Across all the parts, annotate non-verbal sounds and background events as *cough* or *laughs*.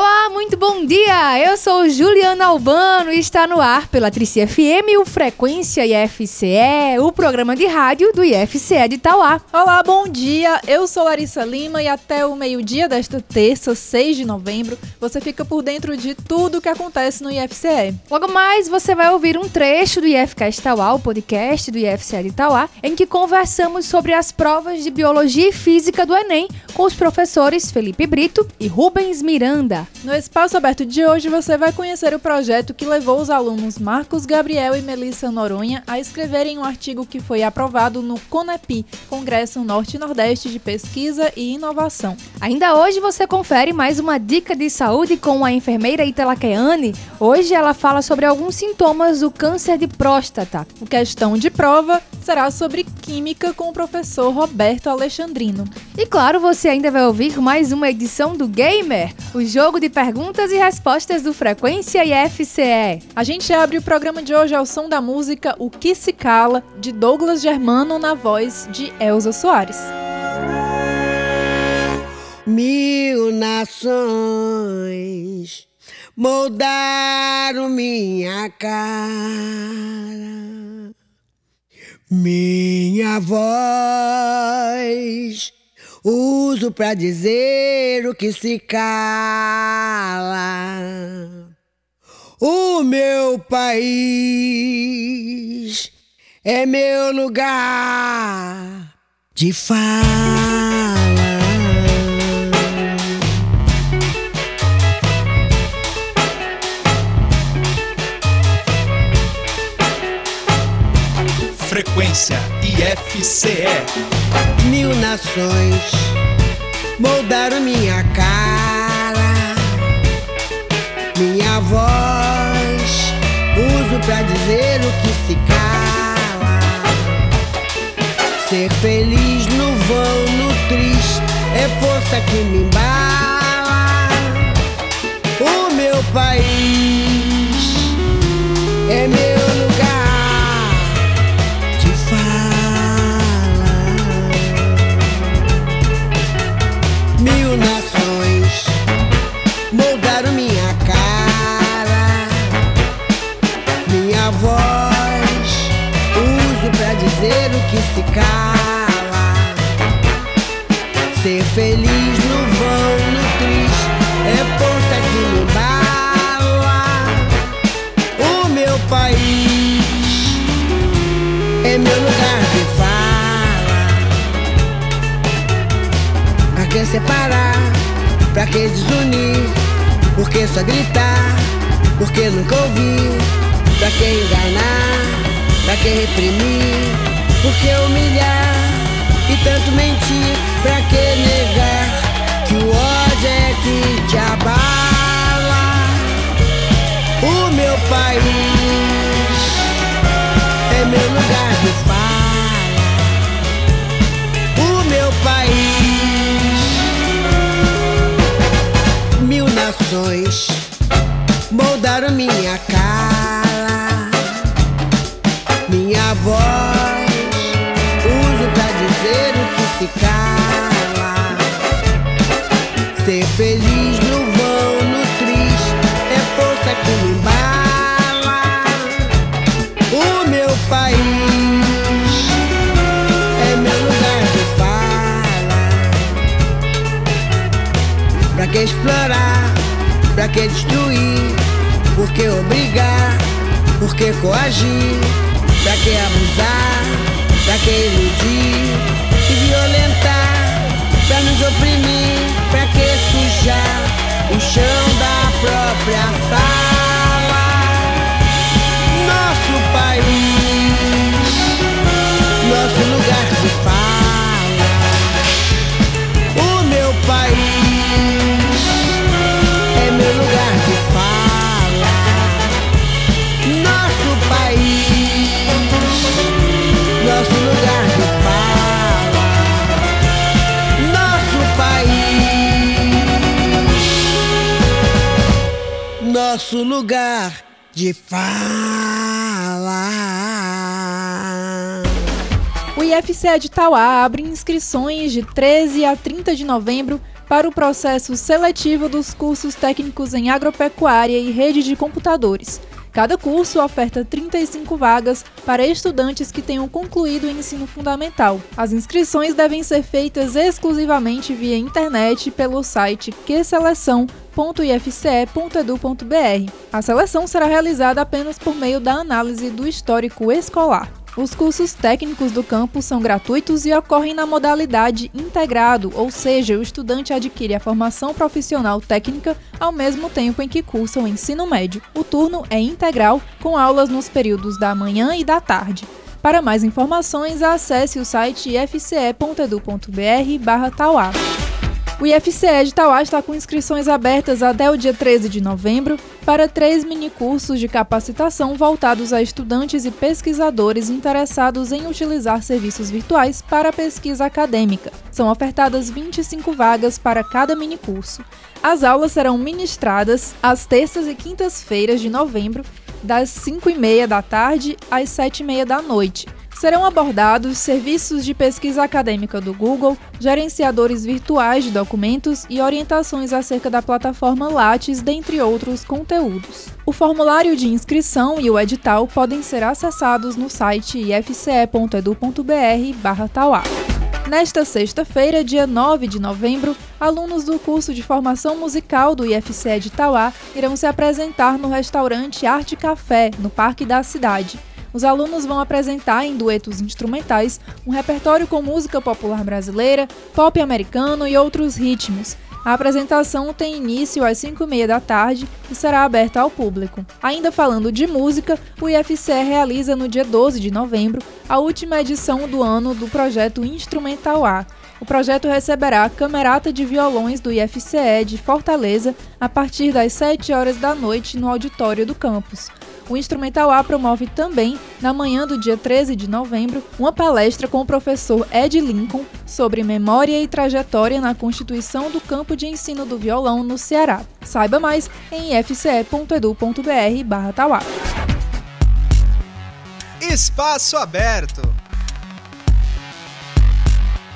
Olá, muito bom dia! Eu sou Juliana Albano e está no ar pela Trici FM, o Frequência IFCE, o programa de rádio do IFCE de Itauá. Olá, bom dia! Eu sou Larissa Lima e até o meio-dia desta terça, 6 de novembro, você fica por dentro de tudo o que acontece no IFCE. Logo mais, você vai ouvir um trecho do IFCast Itauá, o podcast do IFCE de Itauá, em que conversamos sobre as provas de Biologia e Física do Enem com os professores Felipe Brito e Rubens Miranda. No espaço aberto de hoje você vai conhecer o projeto que levou os alunos Marcos Gabriel e Melissa Noronha a escreverem um artigo que foi aprovado no CONEPI, Congresso Norte-Nordeste de Pesquisa e Inovação. Ainda hoje você confere mais uma dica de saúde com a enfermeira Itala Keane. Hoje ela fala sobre alguns sintomas do câncer de próstata. O questão de prova será sobre química com o professor Roberto Alexandrino. E claro, você ainda vai ouvir mais uma edição do Gamer, o jogo de perguntas e respostas do Frequência IFCE. A gente abre o programa de hoje ao som da música O Que Se Cala, de Douglas Germano, na voz de Elza Soares. Mil nações moldaram minha cara, minha voz uso pra dizer o que se cala. O meu país é meu lugar de fala. IFCE. Mil nações moldaram minha cara, minha voz. Uso pra dizer o que se cala. Ser feliz no vão, no triste, é força que me embala. O meu país é meu cala. Ser feliz no vão, no triste, é força que me embala. O meu país é meu lugar de fala. Pra que separar? Pra que desunir? Por que só gritar? Por que nunca ouvir? Pra que enganar? Pra que reprimir? Por que humilhar? E tanto mentir? Pra que negar? Que o ódio é que te abala. O meu país é meu lugar de fala. O meu país, mil nações moldaram minha cara, Pra que destruir? Por que obrigar? Por que coagir? Pra que abusar? Pra que iludir e violentar? Pra nos oprimir? Pra que sujar o chão da própria sala? nosso lugar de fala. O IFCE é de Tauá abre inscrições de 13 a 30 de novembro para o processo seletivo dos cursos técnicos em agropecuária e rede de computadores. Cada curso oferta 35 vagas para estudantes que tenham concluído o ensino fundamental. As inscrições devem ser feitas exclusivamente via internet pelo site qseleção.ifce.edu.br. A seleção será realizada apenas por meio da análise do histórico escolar. Os cursos técnicos do campus são gratuitos e ocorrem na modalidade integrado, ou seja, o estudante adquire a formação profissional técnica ao mesmo tempo em que cursa o ensino médio. O turno é integral, com aulas nos períodos da manhã e da tarde. Para mais informações, acesse o site ifce.edu.br/tauá. O IFCE de Tauá está com inscrições abertas até o dia 13 de novembro para três minicursos de capacitação voltados a estudantes e pesquisadores interessados em utilizar serviços virtuais para pesquisa acadêmica. São ofertadas 25 vagas para cada minicurso. As aulas serão ministradas às terças e quintas-feiras de novembro, das 5 e meia da tarde às 7 e meia da noite serão abordados serviços de pesquisa acadêmica do Google, gerenciadores virtuais de documentos e orientações acerca da plataforma Lattes, dentre outros conteúdos. O formulário de inscrição e o edital podem ser acessados no site ifce.edu.br/tauá. Nesta sexta-feira, dia 9 de novembro, alunos do curso de formação musical do IFCE de Tauá irão se apresentar no restaurante Arte Café, no Parque da Cidade. Os alunos vão apresentar em duetos instrumentais um repertório com música popular brasileira, pop americano e outros ritmos. A apresentação tem início às 5 e meia da tarde e será aberta ao público. Ainda falando de música, o IFCE realiza no dia 12 de novembro a última edição do ano do projeto Instrumental A. O projeto receberá a Camerata de Violões do IFCE de Fortaleza a partir das 7 horas da noite no auditório do campus. O Instrumental A promove também, na manhã do dia 13 de novembro, uma palestra com o professor Ed Lincoln sobre memória e trajetória na constituição do campo de ensino do violão no Ceará. Saiba mais em fce.edu.br/tauá. Espaço aberto.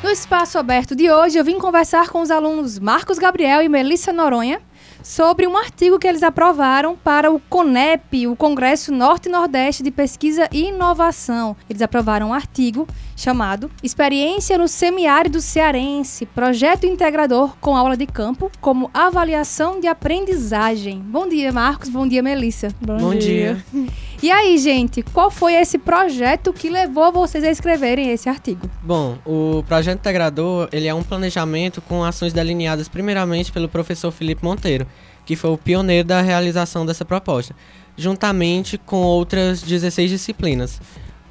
No espaço aberto de hoje, eu vim conversar com os alunos Marcos Gabriel e Melissa Noronha sobre um artigo que eles aprovaram para o CONEP, o Congresso Norte e Nordeste de Pesquisa e Inovação. Eles aprovaram um artigo chamado Experiência no Semiárido Cearense, projeto integrador com aula de campo como avaliação de aprendizagem. Bom dia, Marcos. Bom dia, Melissa. Bom, Bom dia. dia. E aí, gente, qual foi esse projeto que levou vocês a escreverem esse artigo? Bom, o projeto integrador, ele é um planejamento com ações delineadas primeiramente pelo professor Felipe Monteiro, que foi o pioneiro da realização dessa proposta, juntamente com outras 16 disciplinas.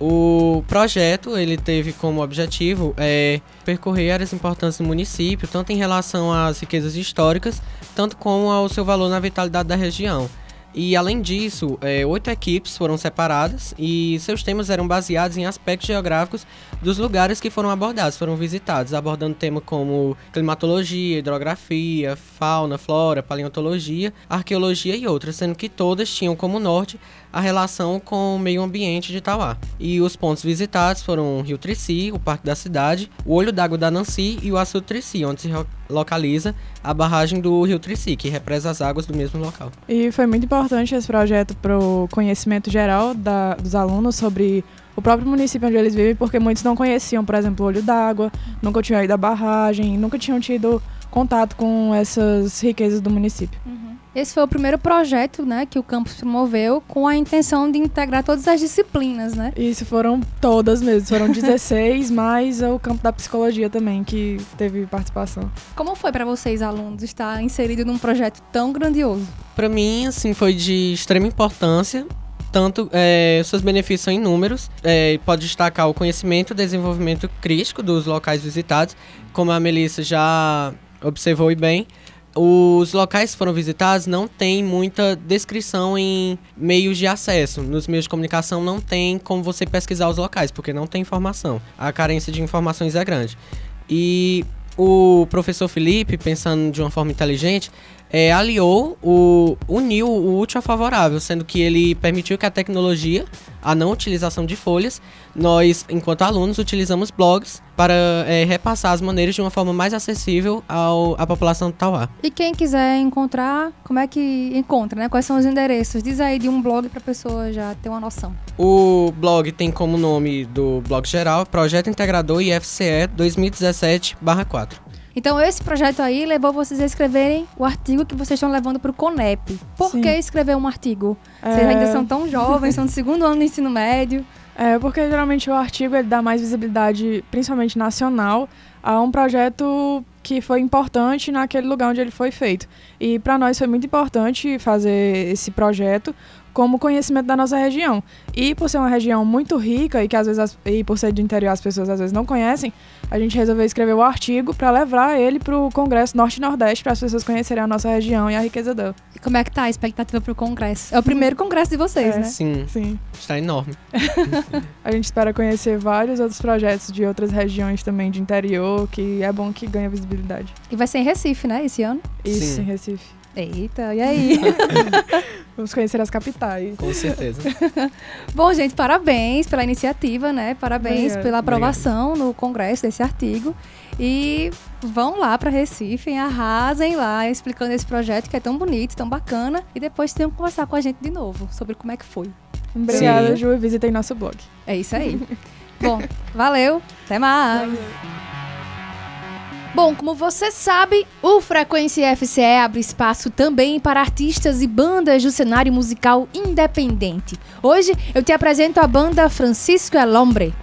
O projeto ele teve como objetivo é, percorrer áreas importantes do município, tanto em relação às riquezas históricas, tanto como ao seu valor na vitalidade da região. E além disso, é, oito equipes foram separadas e seus temas eram baseados em aspectos geográficos dos lugares que foram abordados, foram visitados, abordando temas como climatologia, hidrografia, fauna, flora, paleontologia, arqueologia e outras, sendo que todas tinham como norte a relação com o meio ambiente de Itauá. E os pontos visitados foram o Rio Trici, o Parque da Cidade, o Olho d'Água da Nancy e o Açude Trici, onde se localiza a barragem do Rio Trici, que represa as águas do mesmo local. E foi muito importante esse projeto para o conhecimento geral da, dos alunos sobre o próprio município onde eles vivem, porque muitos não conheciam, por exemplo, o Olho d'Água, nunca tinham ido à barragem, nunca tinham tido contato com essas riquezas do município. Uhum. Esse foi o primeiro projeto né, que o campus promoveu com a intenção de integrar todas as disciplinas, né? Isso, foram todas mesmo. Foram 16, *laughs* mais o campo da psicologia também, que teve participação. Como foi para vocês, alunos, estar inserido num projeto tão grandioso? Para mim, assim, foi de extrema importância. Tanto é, seus benefícios são inúmeros. É, pode destacar o conhecimento e desenvolvimento crítico dos locais visitados, como a Melissa já observou e bem os locais que foram visitados não tem muita descrição em meios de acesso. Nos meios de comunicação não tem como você pesquisar os locais, porque não tem informação. A carência de informações é grande. E o professor Felipe, pensando de uma forma inteligente, é, aliou, o, uniu o útil ao favorável, sendo que ele permitiu que a tecnologia, a não utilização de folhas, nós, enquanto alunos, utilizamos blogs para é, repassar as maneiras de uma forma mais acessível ao, à população do Tauá. E quem quiser encontrar, como é que encontra, né? Quais são os endereços? Diz aí de um blog para a pessoa já ter uma noção. O blog tem como nome do blog geral Projeto Integrador IFCE 2017-4. Então, esse projeto aí levou vocês a escreverem o artigo que vocês estão levando para o CONEP. Por Sim. que escrever um artigo? Vocês É. ainda são tão jovens, são do segundo ano do ensino médio. É, porque geralmente o artigo ele dá mais visibilidade, principalmente nacional, a um projeto que foi importante naquele lugar onde ele foi feito. E para nós foi muito importante fazer esse projeto como conhecimento da nossa região. E por ser uma região muito rica e que às vezes as- e por ser do interior as pessoas às vezes não conhecem, a gente resolveu escrever o artigo para levar ele para o Congresso Norte e Nordeste para as pessoas conhecerem a nossa região e a riqueza dela. E como é que tá a expectativa para o congresso? É o primeiro congresso de vocês, É. né? Sim, Sim. está enorme. *laughs* A gente espera conhecer vários outros projetos de outras regiões também de interior, que é bom que ganha visibilidade. E vai ser em Recife, né, esse ano? Isso, Sim. em Recife. Eita, e aí? *laughs* Vamos conhecer as capitais. Com certeza. *laughs* Bom, gente, parabéns pela iniciativa, né? Parabéns Obrigada. pela aprovação no congresso desse artigo. E vão lá para Recife, hein? arrasem lá, explicando esse projeto que é tão bonito, tão bacana. E depois tenham que conversar com a gente de novo sobre como é que foi. Obrigada, Sim. Ju, e visitem nosso blog. É isso aí. Bom, valeu, até mais. Bom, como você sabe, o Frequência FCE abre espaço também para artistas e bandas do cenário musical independente. Hoje eu te apresento a banda Francisco El Hombre.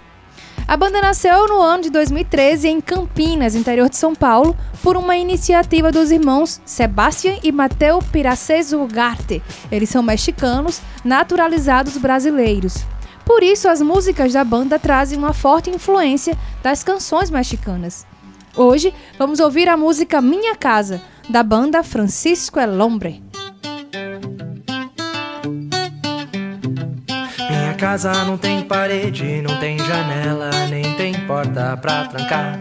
A banda nasceu no ano de 2013 em Campinas, interior de São Paulo, por uma iniciativa dos irmãos Sebastián e Mateo Piraceso Ugarte. Eles são mexicanos, naturalizados brasileiros. Por isso, as músicas da banda trazem uma forte influência das canções mexicanas. Hoje, vamos ouvir a música Minha Casa, da banda Francisco El Hombre. Minha casa não tem parede, não tem janela, nem tem porta pra trancar.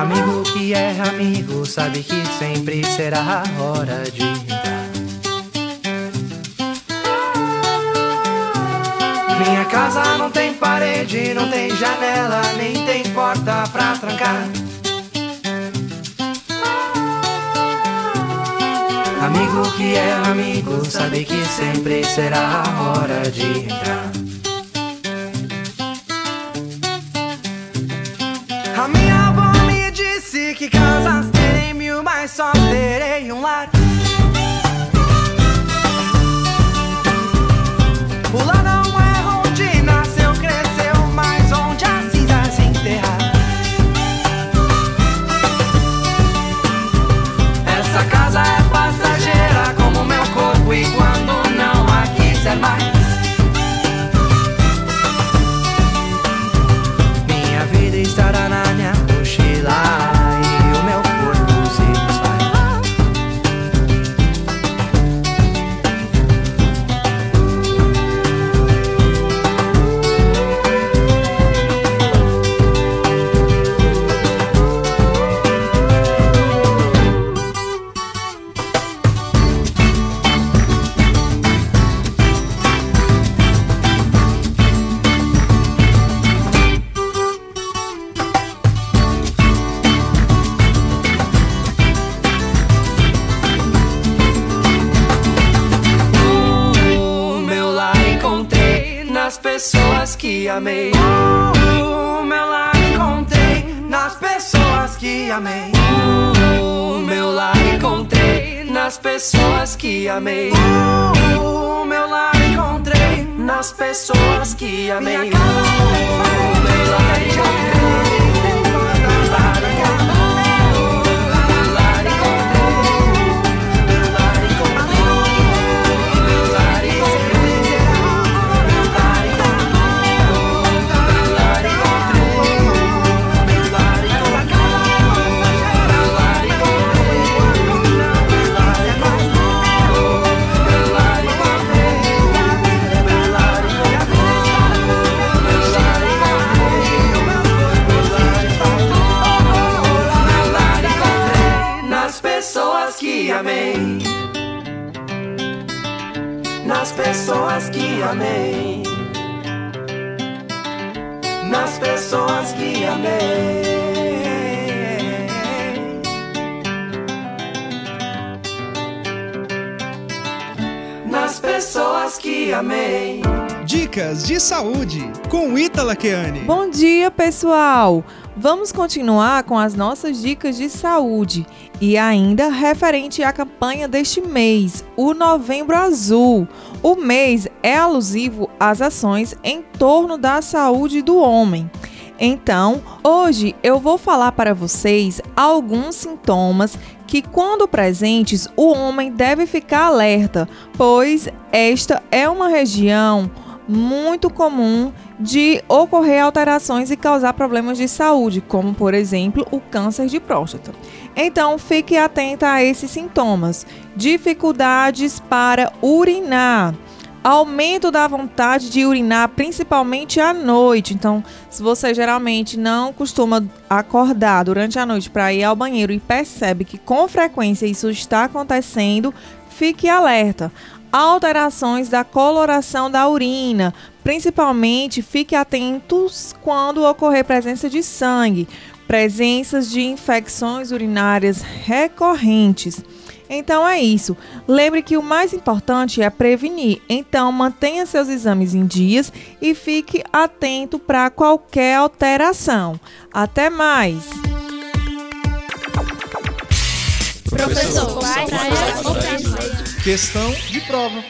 Amigo que é amigo, sabe que sempre será a hora de casa não tem parede, não tem janela, nem tem porta pra trancar. Amigo que é amigo, sabe que sempre será a hora de entrar. A quiser De saúde com Ítala Keane. Bom dia, pessoal! Vamos continuar com as nossas dicas de saúde e ainda referente à campanha deste mês, o Novembro Azul. O mês é alusivo às ações em torno da saúde do homem. Então, hoje eu vou falar para vocês alguns sintomas que, quando presentes, o homem deve ficar alerta, pois esta é uma região muito comum de ocorrer alterações e causar problemas de saúde, como por exemplo o câncer de próstata. Então, fique atenta a esses sintomas: dificuldades para urinar, aumento da vontade de urinar, principalmente à noite. Então, se você geralmente não costuma acordar durante a noite para ir ao banheiro e percebe que com frequência isso está acontecendo, fique alerta alterações da coloração da urina. Principalmente, fique atentos quando ocorrer presença de sangue, presenças de infecções urinárias recorrentes. Então é isso. Lembre que o mais importante é prevenir. Então mantenha seus exames em dias e fique atento para qualquer alteração. Até mais. Professor, Questão de prova.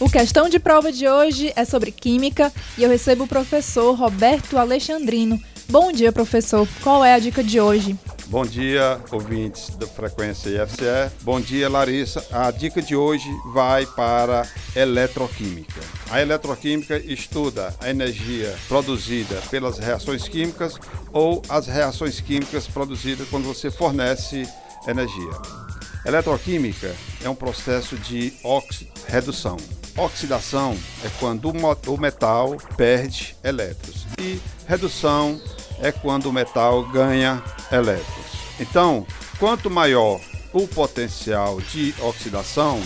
O questão de prova de hoje é sobre química e eu recebo o professor Roberto Alexandrino. Bom dia, professor. Qual é a dica de hoje? Bom dia, ouvintes da Frequência IFCE. Bom dia, Larissa. A dica de hoje vai para eletroquímica. A eletroquímica estuda a energia produzida pelas reações químicas ou as reações químicas produzidas quando você fornece energia. Eletroquímica é um processo de redução. Oxidação é quando o metal perde elétrons e redução é quando o metal ganha elétrons. Então, quanto maior o potencial de oxidação,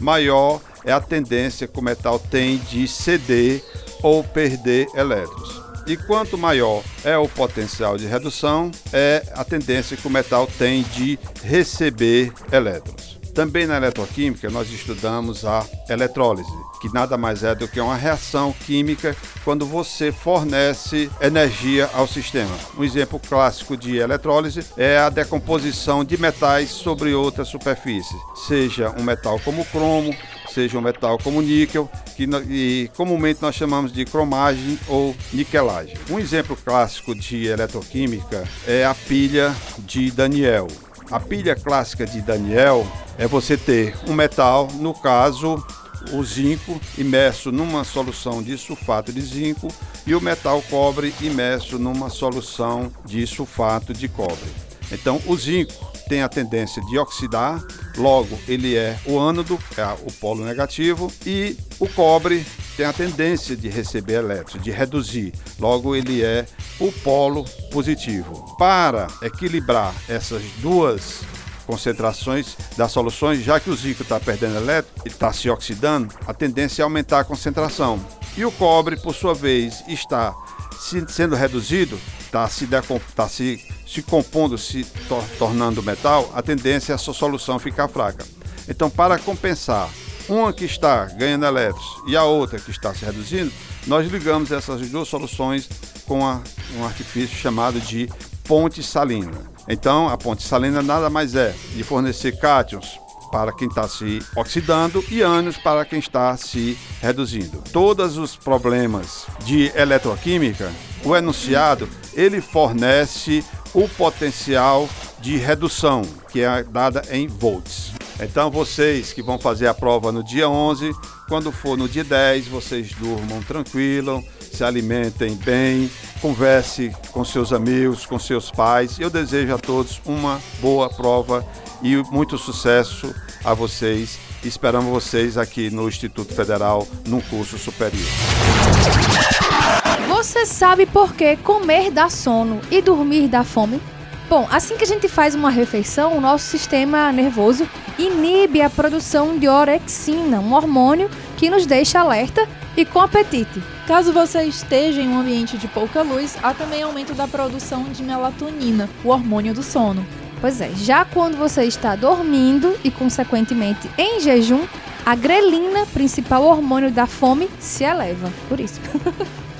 maior é a tendência que o metal tem de ceder ou perder elétrons. E quanto maior é o potencial de redução, é a tendência que o metal tem de receber elétrons. Também na eletroquímica nós estudamos a eletrólise, que nada mais é do que uma reação química quando você fornece energia ao sistema. Um exemplo clássico de eletrólise é a decomposição de metais sobre outra superfície, seja um metal como cromo, seja um metal como níquel, que comumente nós chamamos de cromagem ou niquelagem. Um exemplo clássico de eletroquímica é a pilha de Daniel. A pilha clássica de Daniel é você ter um metal, no caso o zinco imerso numa solução de sulfato de zinco e o metal cobre imerso numa solução de sulfato de cobre. Então, o zinco tem a tendência de oxidar, logo ele é o ânodo, é o polo negativo, e o cobre tem a tendência de receber elétrons, de reduzir, logo ele é o polo positivo. Para equilibrar essas duas concentrações das soluções, já que o zinco está perdendo elétron e está se oxidando, a tendência é aumentar a concentração. E o cobre, por sua vez, está sendo reduzido, está se, tá se, se compondo, se to tornando metal, a tendência é a sua solução ficar fraca. Então, para compensar uma que está ganhando elétrons e a outra que está se reduzindo, nós ligamos essas duas soluções com a, um artifício chamado de ponte salina. Então, a ponte salina nada mais é de fornecer cátions para quem está se oxidando e ânions para quem está se reduzindo. Todos os problemas de eletroquímica, o enunciado, ele fornece o potencial de redução, que é dada em volts. Então vocês que vão fazer a prova no dia 11, quando for no dia 10, vocês durmam tranquilo, se alimentem bem, converse com seus amigos, com seus pais. Eu desejo a todos uma boa prova e muito sucesso a vocês. Esperamos vocês aqui no Instituto Federal num curso superior. Você sabe por que comer dá sono e dormir dá fome? Bom, assim que a gente faz uma refeição, o nosso sistema nervoso inibe a produção de orexina, um hormônio que nos deixa alerta e com apetite. Caso você esteja em um ambiente de pouca luz, há também aumento da produção de melatonina, o hormônio do sono. Pois é, já quando você está dormindo e, consequentemente, em jejum, a grelina, principal hormônio da fome, se eleva. Por isso. *laughs*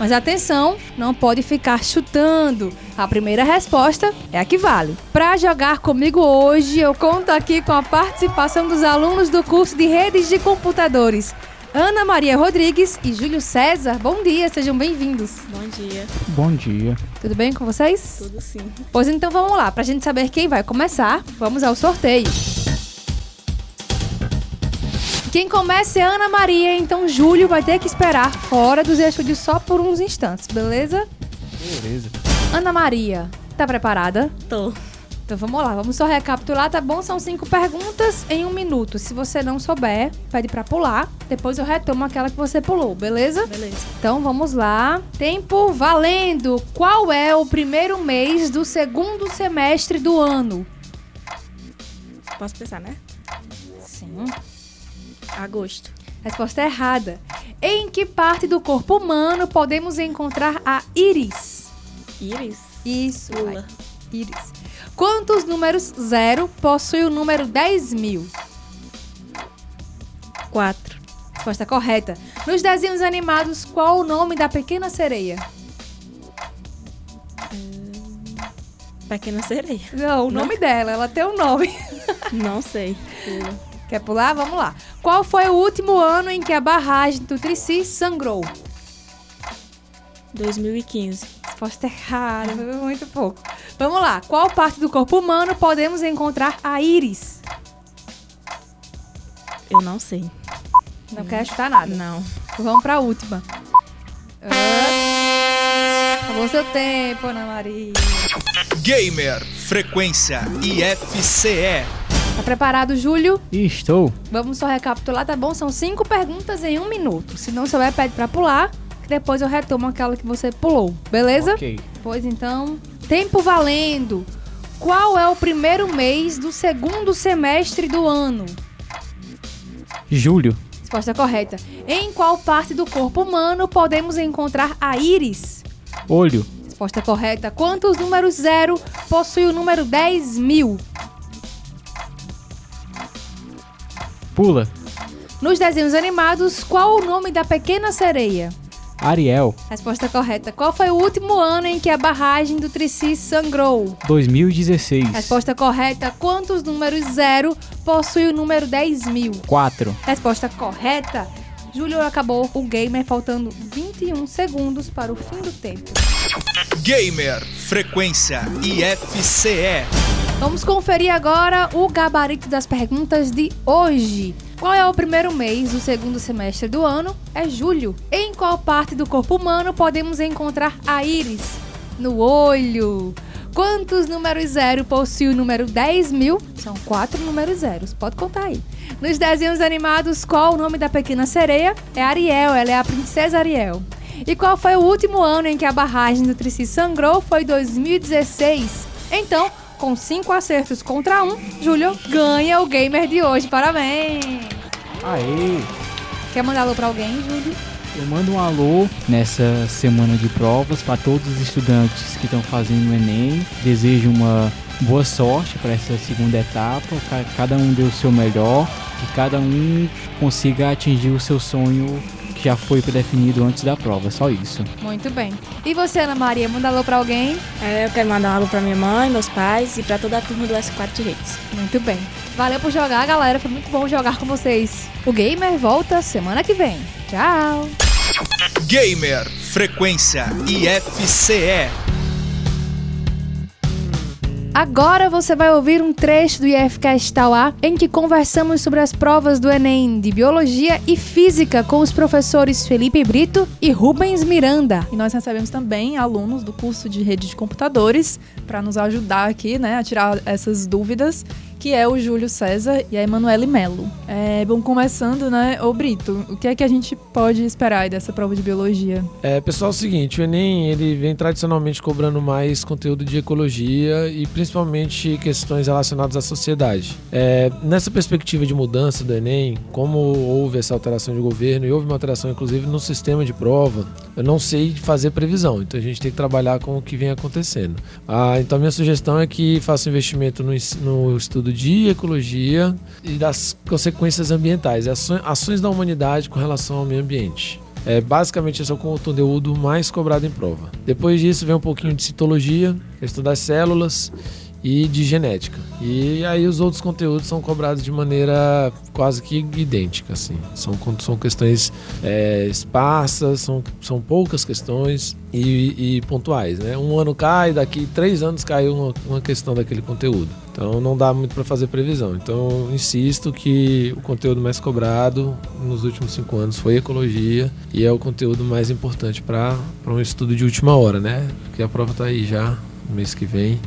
Mas atenção, não pode ficar chutando. A primeira resposta é a que vale. Para jogar comigo hoje, eu conto aqui com a participação dos alunos do curso de Redes de Computadores. Ana Maria Rodrigues e Júlio César, bom dia, sejam bem-vindos. Bom dia. Bom dia. Tudo bem com vocês? Tudo sim. Pois então vamos lá, pra gente saber quem vai começar, vamos ao sorteio. Quem começa é Ana Maria, então Júlio vai ter que esperar fora dos estúdios só por uns instantes, beleza? Beleza. Ana Maria, tá preparada? Tô. Então vamos lá, vamos só recapitular, tá bom? São cinco perguntas em um minuto. Se você não souber, pede pra pular. Depois eu retomo aquela que você pulou, beleza? Beleza. Então vamos lá. Tempo valendo. Qual é o primeiro mês do segundo semestre do ano? Posso pensar, né? Sim. Agosto. Resposta errada. Em que parte do corpo humano podemos encontrar a íris? Íris. Isso. Lula. Íris. Quantos números zero possui o número 10 mil? Quatro. Resposta correta. Nos desenhos animados, qual o nome da pequena sereia? Pequena sereia. Não, o nome dela. Ela tem um nome. Não sei. Quer pular? Vamos lá. Qual foi o último ano em que a barragem do Trici sangrou? 2015. Resposta errada, foi muito pouco. Vamos lá. Qual parte do corpo humano podemos encontrar a íris? Eu não sei. Não quer chutar nada. Não. Vamos pra última. Ah, Acabou seu tempo, Ana Maria. Gamer Frequência IFCE. Tá preparado, Júlio? Estou. Vamos só recapitular, tá bom? São cinco perguntas em um minuto. Se não souber, pede pra pular, que depois eu retomo aquela que você pulou. Beleza? Ok. Pois então, tempo valendo. Qual é o primeiro mês do segundo semestre do ano? Julho. Resposta correta. Em qual parte do corpo humano podemos encontrar a íris? Olho. Resposta correta. Quantos números zero possui o número 10 mil? Pula. Nos desenhos animados, qual o nome da pequena sereia? Ariel. Resposta correta. Qual foi o último ano em que a barragem do Trici sangrou? 2016. Resposta correta. Quantos números zero possui o número 10 mil? 4. Resposta correta. Júlio acabou o gamer faltando 21 segundos para o fim do tempo. Gamer Frequência IFCE. Vamos conferir agora o gabarito das perguntas de hoje. Qual é o primeiro mês do segundo semestre do ano? É julho. Em qual parte do corpo humano podemos encontrar a íris? No olho. Quantos números zero possui o número 10 mil? São quatro números zeros, pode contar aí. Nos desenhos animados, qual o nome da pequena sereia? É Ariel, ela é a princesa Ariel. E qual foi o último ano em que a barragem do Trici sangrou? Foi 2016. Então, com cinco acertos contra um, Júlio ganha o gamer de hoje. Parabéns! Aê. Quer mandar alô pra alguém, Júlio? Eu mando um alô nessa semana de provas para todos os estudantes que estão fazendo o Enem. Desejo uma boa sorte para essa segunda etapa. Ca- Cada um dê o seu melhor. Que cada um consiga atingir o seu sonho já foi definido antes da prova. Só isso. Muito bem. E você, Ana Maria, manda alô pra alguém? É, eu quero mandar um alô pra minha mãe, meus pais e pra toda a turma do S4 de Redes. Muito bem. Valeu por jogar, galera. Foi muito bom jogar com vocês. O Gamer volta semana que vem. Tchau! Gamer Frequência IFCE. Agora você vai ouvir um trecho do IFCast Tauá em que conversamos sobre as provas do Enem de Biologia e Física com os professores Felipe Brito e Rubens Miranda. E nós recebemos também alunos do curso de rede de computadores para nos ajudar aqui, né, a tirar essas dúvidas que é o Júlio César e a Emanuele Melo. É, bom, começando, né, ô Brito, o que é que a gente pode esperar dessa prova de biologia? É, pessoal, é o seguinte, o Enem, ele vem tradicionalmente cobrando mais conteúdo de ecologia e principalmente questões relacionadas à sociedade. É, nessa perspectiva de mudança do Enem, como houve essa alteração de governo e houve uma alteração inclusive no sistema de prova, eu não sei fazer previsão, então a gente tem que trabalhar com o que vem acontecendo. Ah, então minha sugestão é que faça investimento no, no estudo de ecologia e das consequências ambientais, ações da humanidade com relação ao meio ambiente. É, basicamente esse é o conteúdo mais cobrado em prova. Depois disso vem um pouquinho de citologia, questão das células e de genética. E aí os outros conteúdos são cobrados de maneira quase que idêntica, assim. São, são questões é, esparsas, são, são poucas questões e, e, pontuais, né? Um ano cai, daqui três anos caiu uma, uma questão daquele conteúdo. Então não dá muito para fazer previsão. Então insisto que o conteúdo mais cobrado nos últimos cinco anos foi ecologia e é o conteúdo mais importante para um estudo de última hora, né? Porque a prova está aí já no mês que vem.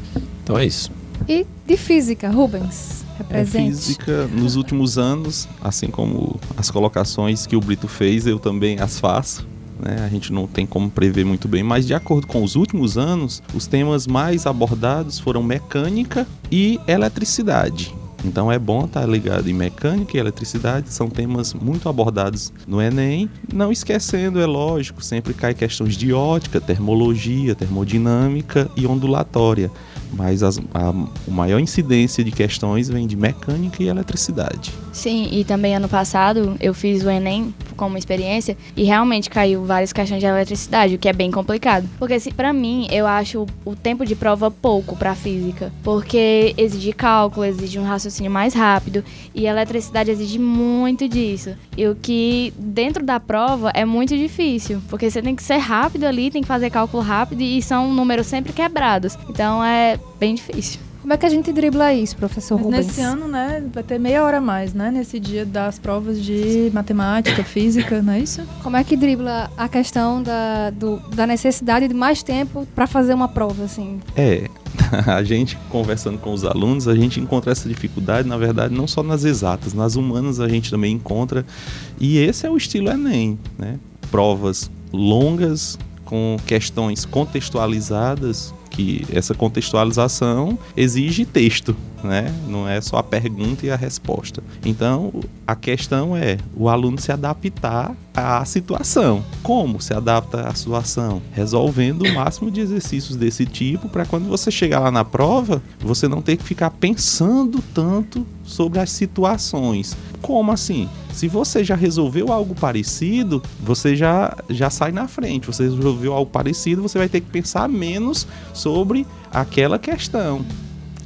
Então é isso. E de física, Rubens? Represente. É, física, nos últimos anos, assim como as colocações que o Brito fez, eu também as faço. Né? A gente não tem como prever muito bem, mas de acordo com os últimos anos, os temas mais abordados foram mecânica e eletricidade. Então é bom estar ligado em mecânica e eletricidade, são temas muito abordados no Enem. Não esquecendo, é lógico, sempre cai questões de ótica, termologia, termodinâmica e ondulatória mas as, a, a maior incidência de questões vem de mecânica e eletricidade. Sim, e também ano passado eu fiz o Enem como experiência e realmente caiu várias questões de eletricidade, o que é bem complicado. Porque se, para mim, eu acho o tempo de prova pouco para física, porque exige cálculo, exige um raciocínio mais rápido e a eletricidade exige muito disso. E o que dentro da prova é muito difícil, porque você tem que ser rápido ali, tem que fazer cálculo rápido e são números sempre quebrados. Então é bem difícil. Como é que a gente dribla isso, professor Mas Rubens? Nesse ano, né, vai ter meia hora a mais, né? Nesse dia das provas de matemática, *coughs* física, não é isso? Como é que dribla a questão da, do, da necessidade de mais tempo para fazer uma prova, assim? É, *laughs* a gente conversando com os alunos, a gente encontra essa dificuldade, na verdade, não só nas exatas, nas humanas a gente também encontra. E esse é o estilo Enem, né? Provas longas, com questões contextualizadas, que essa contextualização exige texto, né? Não é só a pergunta e a resposta. Então, a questão é o aluno se adaptar à situação. Como se adapta à situação? Resolvendo o máximo de exercícios desse tipo para quando você chegar lá na prova, você não ter que ficar pensando tanto sobre as situações. Como assim? Se você já resolveu algo parecido, você já, já sai na frente. Você resolveu algo parecido, você vai ter que pensar menos sobre aquela questão.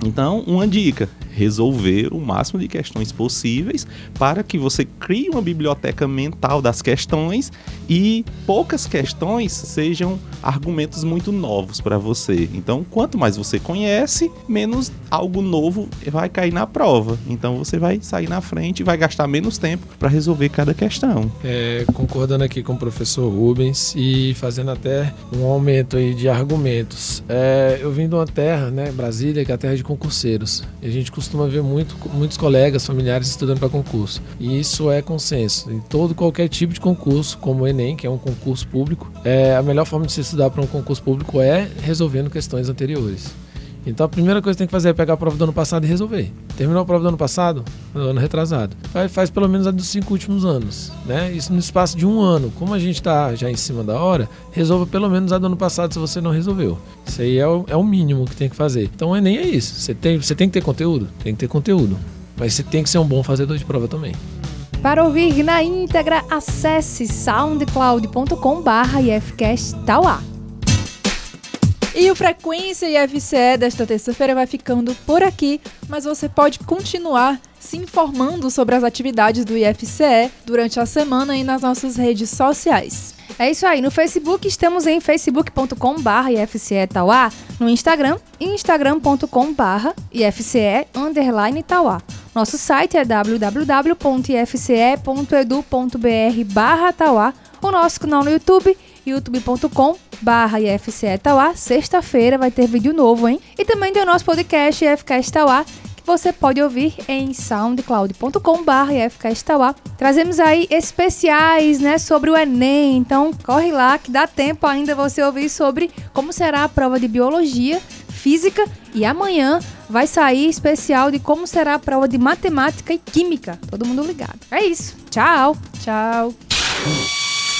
Então, uma dica: resolver o máximo de questões possíveis para que você crie uma biblioteca mental das questões e poucas questões sejam argumentos muito novos para você. Então, quanto mais você conhece, menos algo novo vai cair na prova. Então, você vai sair na frente e vai gastar menos tempo para resolver cada questão. É, concordando aqui com o professor Rubens e fazendo até um aumento aí de argumentos. É, eu vim de uma terra, né, Brasília, que é a terra de concurseiros. E a gente costuma costuma ver muito, muitos colegas, familiares estudando para concurso. E isso é consenso. Em todo qualquer tipo de concurso, como o Enem, que é um concurso público, é, a melhor forma de se estudar para um concurso público é resolvendo questões anteriores. Então a primeira coisa que tem que fazer é pegar a prova do ano passado e resolver. Terminou a prova do ano passado, do ano retrasado. Faz, faz pelo menos a dos cinco últimos anos, né? Isso no espaço de um ano. Como a gente está já em cima da hora, resolva pelo menos a do ano passado se você não resolveu. Isso aí é o, é o mínimo que tem que fazer. Então o Enem é isso. Você tem, você tem que ter conteúdo? Tem que ter conteúdo. Mas você tem que ser um bom fazedor de prova também. Para ouvir na íntegra, acesse soundcloud.com/ifcast Tauá. E o Frequência IFCE desta terça-feira vai ficando por aqui, mas você pode continuar se informando sobre as atividades do IFCE durante a semana e nas nossas redes sociais. É isso aí. No Facebook estamos em facebook.com/barra IFCE Tauá. No Instagram, instagram.com/barra IFCE underline Tauá. Nosso site é www.ifce.edu.br/barra Tauá. O nosso canal no YouTube youtube.com barra IFCE. Sexta-feira vai ter vídeo novo, hein? E também tem o nosso podcast Tauá, que você pode ouvir em soundcloud.com barra Tauá. Trazemos aí especiais, né, sobre o Enem, então corre lá que dá tempo ainda você ouvir sobre como será a prova de Biologia, Física e amanhã vai sair especial de como será a prova de Matemática e Química. Todo mundo ligado. É isso. Tchau. Tchau.